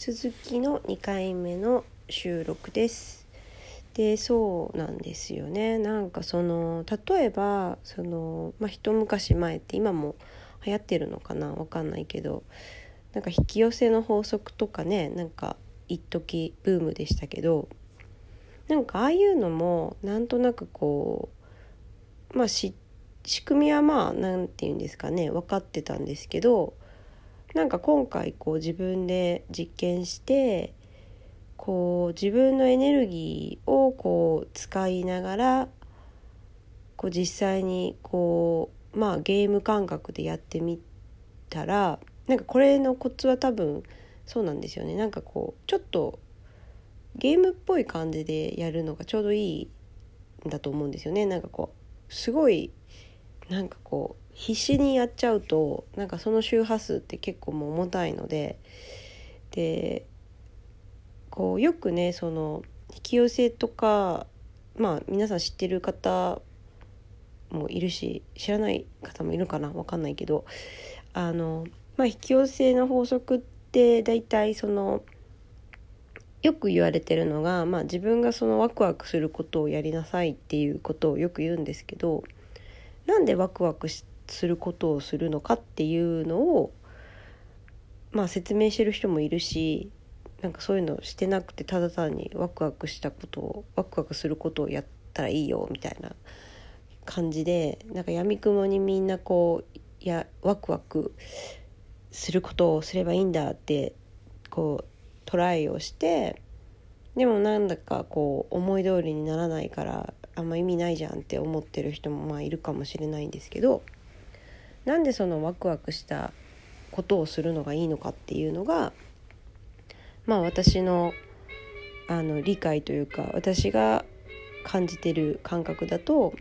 続きの2回目の収録です。でそうなんですよね。なんかその例えばその、まあ、一昔前って今も流行ってるのかな？わかんないけど。なんか引き寄せの法則とかねなんか一時ブームでしたけど。なんかああいうのもなんとなくこうまあ仕組みはまあ何て言うんですかね分かってたんですけど。なんか今回こう自分で実験してこう自分のエネルギーをこう使いながらこう実際にこうまあゲーム感覚でやってみたらなんかこれのコツは多分そうなんですよね。なんかこうちょっとゲームっぽい感じでやるのがちょうどいいんだと思うんですよね。なんかこうすごいなんかこう必死にやっちゃうとなんかその周波数って結構もう重たいのででこうよくねその引き寄せとかまあ皆さん知ってる方もいるし知らない方もいるかな分かんないけどあの、まあ、引き寄せの法則って大体そのよく言われてるのが、まあ、自分がそのワクワクすることをやりなさいっていうことをよく言うんですけどなんでワクワクしてすることをするのかっていうのを、まあ、説明してる人もいるしなんかそういうのしてなくてただ単にワクワクしたことをワクワクすることをやったらいいよみたいな感じでなんかやみくもにみんなこうやワクワクすることをすればいいんだってこうトライをしてでもなんだかこう思い通りにならないからあんま意味ないじゃんって思ってる人もまあいるかもしれないんですけどなんでそのワクワクしたことをするのがいいのかっていうのがまあ私のあの理解というか私が感じてる感覚だと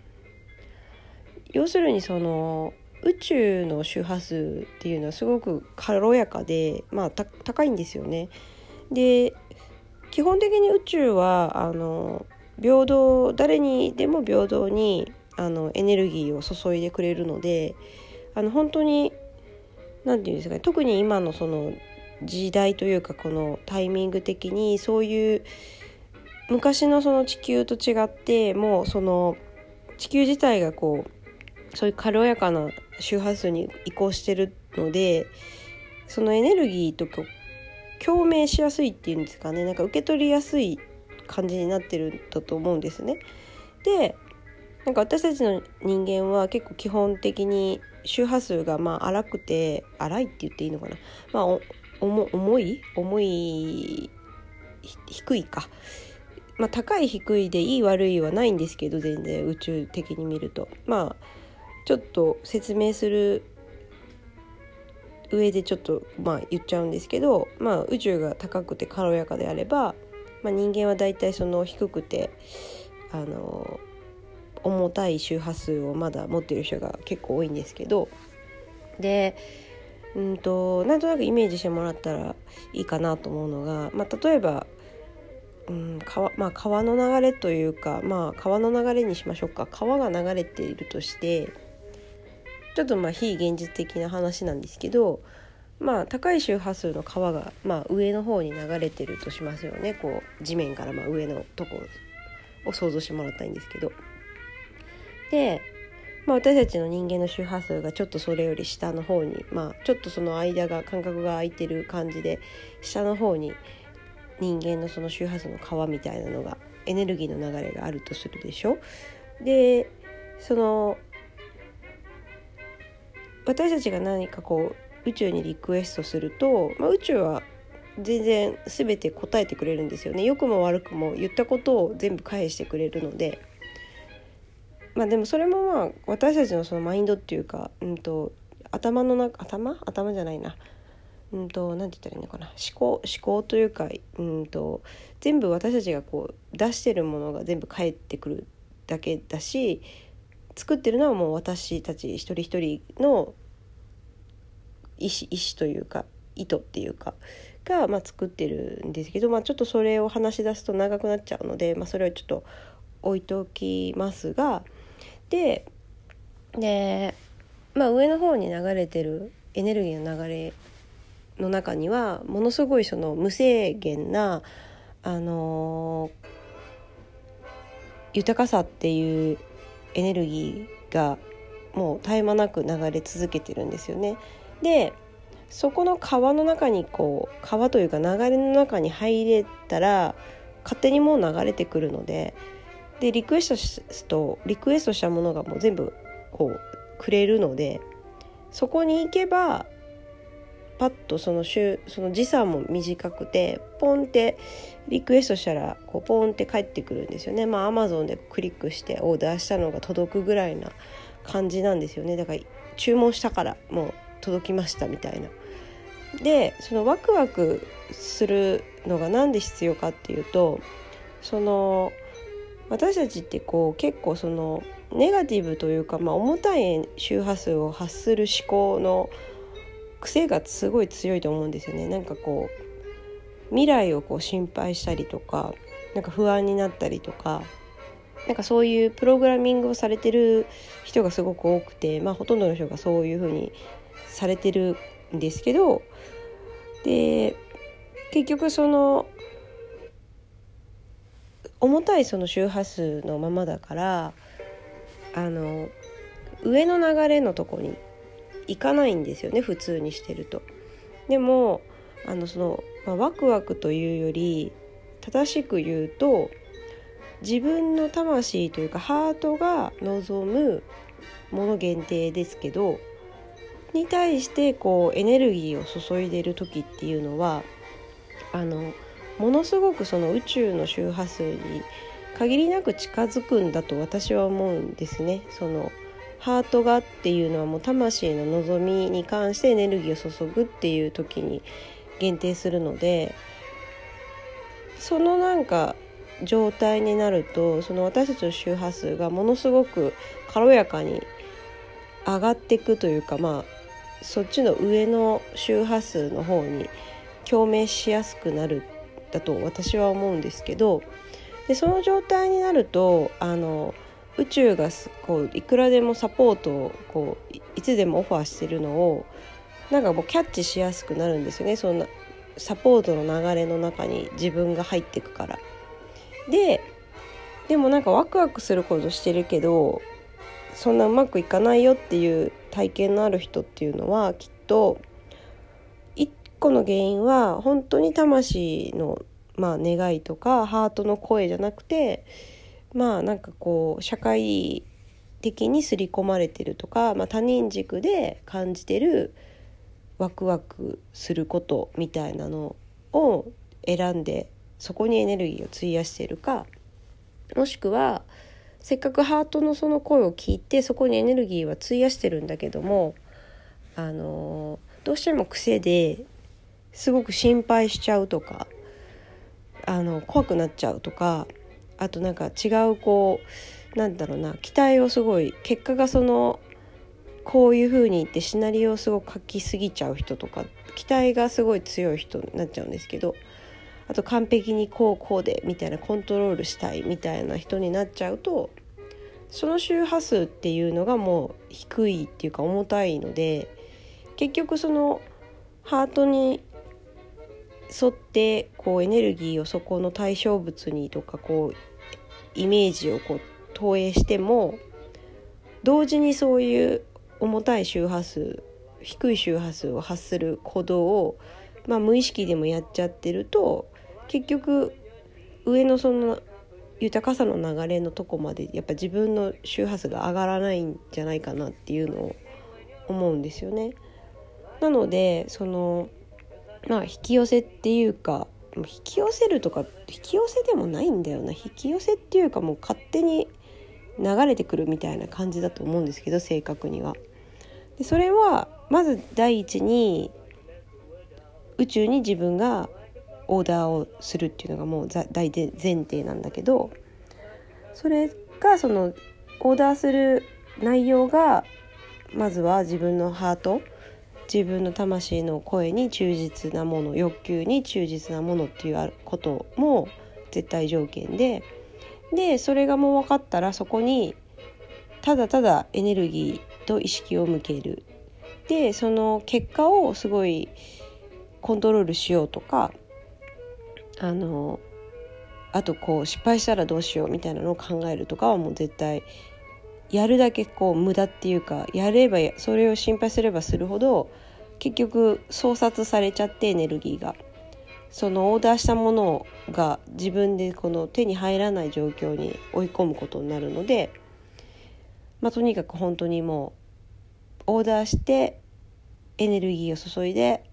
要するにその宇宙の周波数っていうのはすごく軽やかで、まあ、高いんですよね。で基本的に宇宙はあの平等誰にでも平等にあのエネルギーを注いでくれるのであの本当に何て言うんですかね特に今のその時代というかこのタイミング的にそういう昔のその地球と違ってもうその地球自体がこうそういう軽やかな周波数に移行してるのでそのエネルギーと共鳴しやすいっていうんですかねなんか受け取りやすい感じになってるんだと思うんですね。でなんか私たちの人間は結構基本的に周波数がまあ荒くて荒いって言っていいのかな、まあ、重い？重い低いか、まあ、高い低いでいい悪いはないんですけど全然宇宙的に見ると。まあちょっと説明する上でちょっとまあ言っちゃうんですけど、まあ、宇宙が高くて軽やかであれば、まあ、人間はだいたいその低くてあの重たい周波数をまだ持ってる人が結構多いんですけどでうんとなんとなくイメージしてもらったらいいかなと思うのが、まあ、例えば、うん川まあ、川の流れというか、まあ、川の流れにしましょうか川が流れているとしてちょっとまあ非現実的な話なんですけど、まあ、高い周波数の川が、まあ、上の方に流れてるとしますよねこう地面からまあ上のとこを想像してもらったいんですけど。で、まあ、私たちの人間の周波数がちょっとそれより下の方に、まあ、ちょっとその間が間隔が空いてる感じで下の方に人間のその周波数の川みたいなのがエネルギーの流れがあるとするでしょ？でその私たちが何かこう宇宙にリクエストすると、まあ、宇宙は全然全て答えてくれるんですよね良くも悪くも言ったことを全部返してくれるのでまあでもそれもまあ私たちのそのマインドっていうか、うんと、頭の中頭？頭じゃないな。うんと何て言ったらいいのかな。思考思考というかうんと全部私たちがこう出してるものが全部返ってくるだけだし作ってるのはもう私たち一人一人の意思意思というか意図っていうかが、まあ、作ってるんですけど、まあ、ちょっとそれを話し出すと長くなっちゃうので、まあ、それをちょっと置いておきますがでで、まあ、上の方に流れてるエネルギーの流れの中にはものすごいその無制限な、あの豊かさっていうエネルギーがもう絶え間なく流れ続けてるんですよね。でそこの川の中にこう川というか流れの中に入れたら勝手にもう流れてくるのででリクエストすとリクエストしたものがもう全部こうくれるのでそこに行けばパッとその週その時差も短くてポンってリクエストしたらこうポンって帰ってくるんですよねまあアマゾンでクリックしてオーダーしたのが届くぐらいな感じなんですよねだから注文したからもう届きましたみたいな。でそのワクワクするのが何で必要かっていうとその私たちってこう結構そのネガティブというか、まあ、重たい周波数を発する思考の癖がすごい強いと思うんですよね。なんかこう未来をこう心配したりとかなんか不安になったりとかなんかそういうプログラミングをされてる人がすごく多くて、まあ、ほとんどの人がそういうふうにされてるんですけどで結局その重たいその周波数のままだからあの上の流れのとこに行かないんですよね普通にしてると。でもあのその、まあ、ワクワクというより正しく言うと自分の魂というかハートが望むもの限定ですけどに対してこうエネルギーを注いでる時っていうのはあのものすごくその宇宙の周波数に限りなく近づくんだと私は思うんですね。そのハートがっていうのはもう魂の望みに関してエネルギーを注ぐっていう時に限定するのでそのなんか状態になるとその私たちの周波数がものすごく軽やかに上がっていくというかまあそっちの上の周波数の方に共鳴しやすくなるだと私は思うんですけどでその状態になるとあの宇宙がこういくらでもサポートをこういつでもオファーしてるのをなんかもうキャッチしやすくなるんですよねそんなサポートの流れの中に自分が入っていくから。ででもなんかワクワクすることしてるけどそんなうまくいかないよっていう体験のある人っていうのはきっと個の原因は本当に魂の、まあ、願いとかハートの声じゃなくてまあなんかこう社会的に刷り込まれてるとか、まあ、他人軸で感じてるワクワクすることみたいなのを選んでそこにエネルギーを費やしているかもしくはせっかくハートのその声を聞いてそこにエネルギーは費やしてるんだけどもあのどうしても癖ですごく心配しちゃうとかあの怖くなっちゃうとかあとなんか違うこうなんだろうな期待をすごい結果がそのこういう風に言ってシナリオをすごく書きすぎちゃう人とか期待がすごい強い人になっちゃうんですけどあと完璧にこうこうでみたいなコントロールしたいみたいな人になっちゃうとその周波数っていうのがもう低いっていうか重たいので結局そのハートに沿ってこうエネルギーをそこの対象物にとかこうイメージをこう投影しても同時にそういう重たい周波数低い周波数を発する鼓動を、まあ、無意識でもやっちゃってると結局上のその豊かさの流れのとこまでやっぱ自分の周波数が上がらないんじゃないかなっていうのを思うんですよね。なのでそのまあ引き寄せっていうか引き寄せるとか引き寄せでもないんだよな引き寄せっていうかもう勝手に流れてくるみたいな感じだと思うんですけど正確には。でそれはまず第一に宇宙に自分がオーダーをするっていうのがもう大前提なんだけどそれがそのオーダーする内容がまずは自分のハート自分の魂の声に忠実なもの欲求に忠実なものっていうことも絶対条件ででそれがもう分かったらそこにただただエネルギーと意識を向ける。でその結果をすごいコントロールしようとかあのあとこう失敗したらどうしようみたいなのを考えるとかはもう絶対やるだけこう無駄っていうかやればそれを心配すればするほど結局操殺されちゃってエネルギーが。そのオーダーしたものが自分でこの手に入らない状況に追い込むことになるので、まあ、とにかく本当にもうオーダーしてエネルギーを注いで、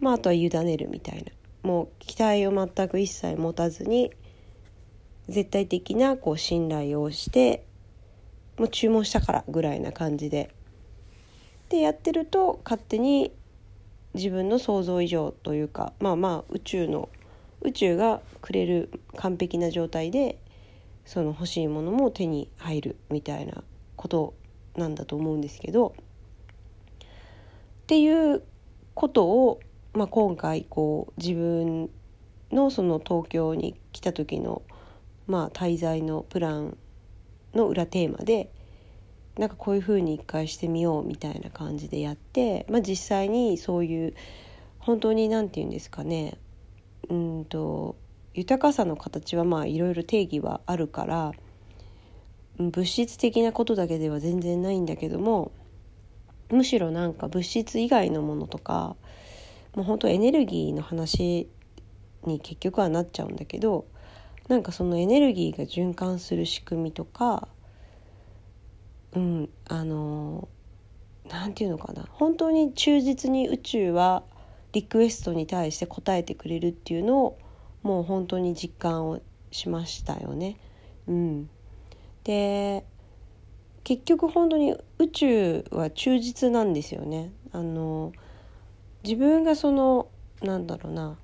まあ、あとは委ねるみたいな。もう期待を全く一切持たずに絶対的なこう信頼をしてもう注文したからぐらいな感じで。でやってると勝手に自分の想像以上というかまあまあ宇宙の宇宙がくれる完璧な状態でその欲しいものも手に入るみたいなことなんだと思うんですけどっていうことを、まあ、今回こう自分のその東京に来た時の、まあ、滞在のプランの裏テーマでなんかこういう風に一回してみようみたいな感じでやって、まあ、実際にそういう本当に何て言うんですかねうんと豊かさの形はまあいろいろ定義はあるから物質的なことだけでは全然ないんだけどもむしろなんか物質以外のものとかもう本当エネルギーの話に結局はなっちゃうんだけどなんかそのエネルギーが循環する仕組みとかうんあの何て言うのかな本当に忠実に宇宙はリクエストに対して答えてくれるっていうのをもう本当に実感をしましたよね。うん、で結局本当に宇宙は忠実なんですよね。あの自分がそのなんだろうな